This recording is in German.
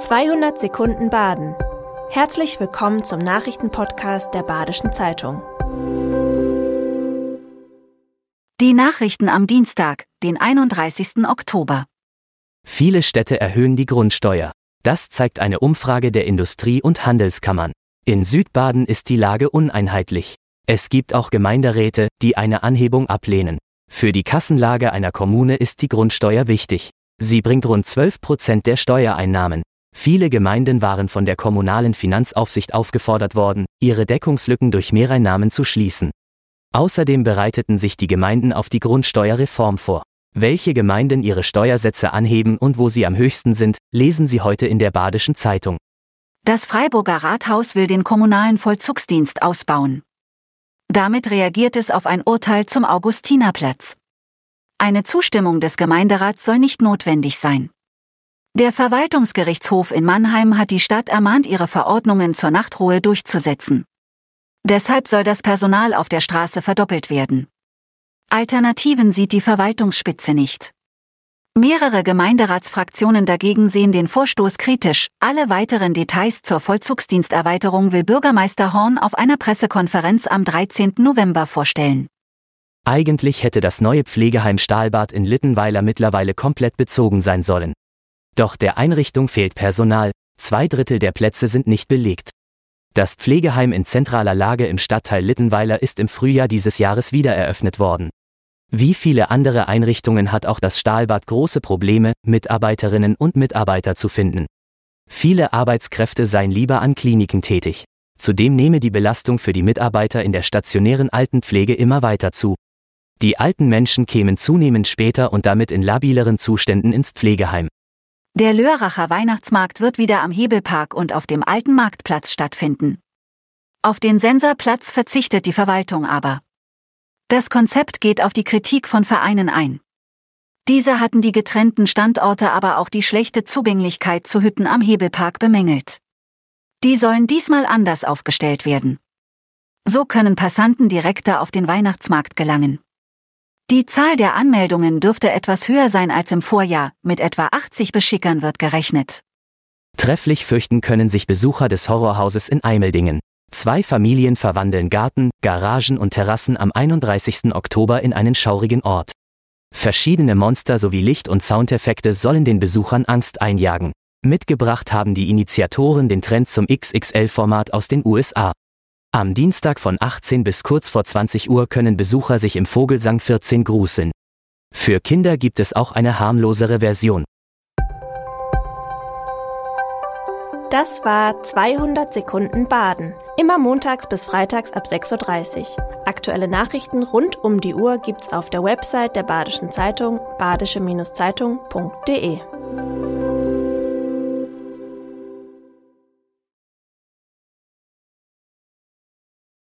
200 Sekunden Baden. Herzlich willkommen zum Nachrichtenpodcast der Badischen Zeitung. Die Nachrichten am Dienstag, den 31. Oktober. Viele Städte erhöhen die Grundsteuer. Das zeigt eine Umfrage der Industrie- und Handelskammern. In Südbaden ist die Lage uneinheitlich. Es gibt auch Gemeinderäte, die eine Anhebung ablehnen. Für die Kassenlage einer Kommune ist die Grundsteuer wichtig. Sie bringt rund 12 Prozent der Steuereinnahmen. Viele Gemeinden waren von der kommunalen Finanzaufsicht aufgefordert worden, ihre Deckungslücken durch Mehreinnahmen zu schließen. Außerdem bereiteten sich die Gemeinden auf die Grundsteuerreform vor. Welche Gemeinden ihre Steuersätze anheben und wo sie am höchsten sind, lesen Sie heute in der Badischen Zeitung. Das Freiburger Rathaus will den kommunalen Vollzugsdienst ausbauen. Damit reagiert es auf ein Urteil zum Augustinerplatz. Eine Zustimmung des Gemeinderats soll nicht notwendig sein. Der Verwaltungsgerichtshof in Mannheim hat die Stadt ermahnt, ihre Verordnungen zur Nachtruhe durchzusetzen. Deshalb soll das Personal auf der Straße verdoppelt werden. Alternativen sieht die Verwaltungsspitze nicht. Mehrere Gemeinderatsfraktionen dagegen sehen den Vorstoß kritisch. Alle weiteren Details zur Vollzugsdiensterweiterung will Bürgermeister Horn auf einer Pressekonferenz am 13. November vorstellen. Eigentlich hätte das neue Pflegeheim Stahlbad in Littenweiler mittlerweile komplett bezogen sein sollen. Doch der Einrichtung fehlt Personal, zwei Drittel der Plätze sind nicht belegt. Das Pflegeheim in zentraler Lage im Stadtteil Littenweiler ist im Frühjahr dieses Jahres wieder eröffnet worden. Wie viele andere Einrichtungen hat auch das Stahlbad große Probleme, Mitarbeiterinnen und Mitarbeiter zu finden. Viele Arbeitskräfte seien lieber an Kliniken tätig. Zudem nehme die Belastung für die Mitarbeiter in der stationären Altenpflege immer weiter zu. Die alten Menschen kämen zunehmend später und damit in labileren Zuständen ins Pflegeheim. Der Lörracher Weihnachtsmarkt wird wieder am Hebelpark und auf dem alten Marktplatz stattfinden. Auf den Sensorplatz verzichtet die Verwaltung aber. Das Konzept geht auf die Kritik von Vereinen ein. Diese hatten die getrennten Standorte aber auch die schlechte Zugänglichkeit zu Hütten am Hebelpark bemängelt. Die sollen diesmal anders aufgestellt werden. So können Passanten direkter auf den Weihnachtsmarkt gelangen. Die Zahl der Anmeldungen dürfte etwas höher sein als im Vorjahr, mit etwa 80 Beschickern wird gerechnet. Trefflich fürchten können sich Besucher des Horrorhauses in Eimeldingen. Zwei Familien verwandeln Garten, Garagen und Terrassen am 31. Oktober in einen schaurigen Ort. Verschiedene Monster sowie Licht- und Soundeffekte sollen den Besuchern Angst einjagen. Mitgebracht haben die Initiatoren den Trend zum XXL-Format aus den USA. Am Dienstag von 18 bis kurz vor 20 Uhr können Besucher sich im Vogelsang 14 gruseln. Für Kinder gibt es auch eine harmlosere Version. Das war 200 Sekunden Baden. Immer montags bis freitags ab 6.30 Uhr. Aktuelle Nachrichten rund um die Uhr gibt's auf der Website der Badischen Zeitung badische-zeitung.de.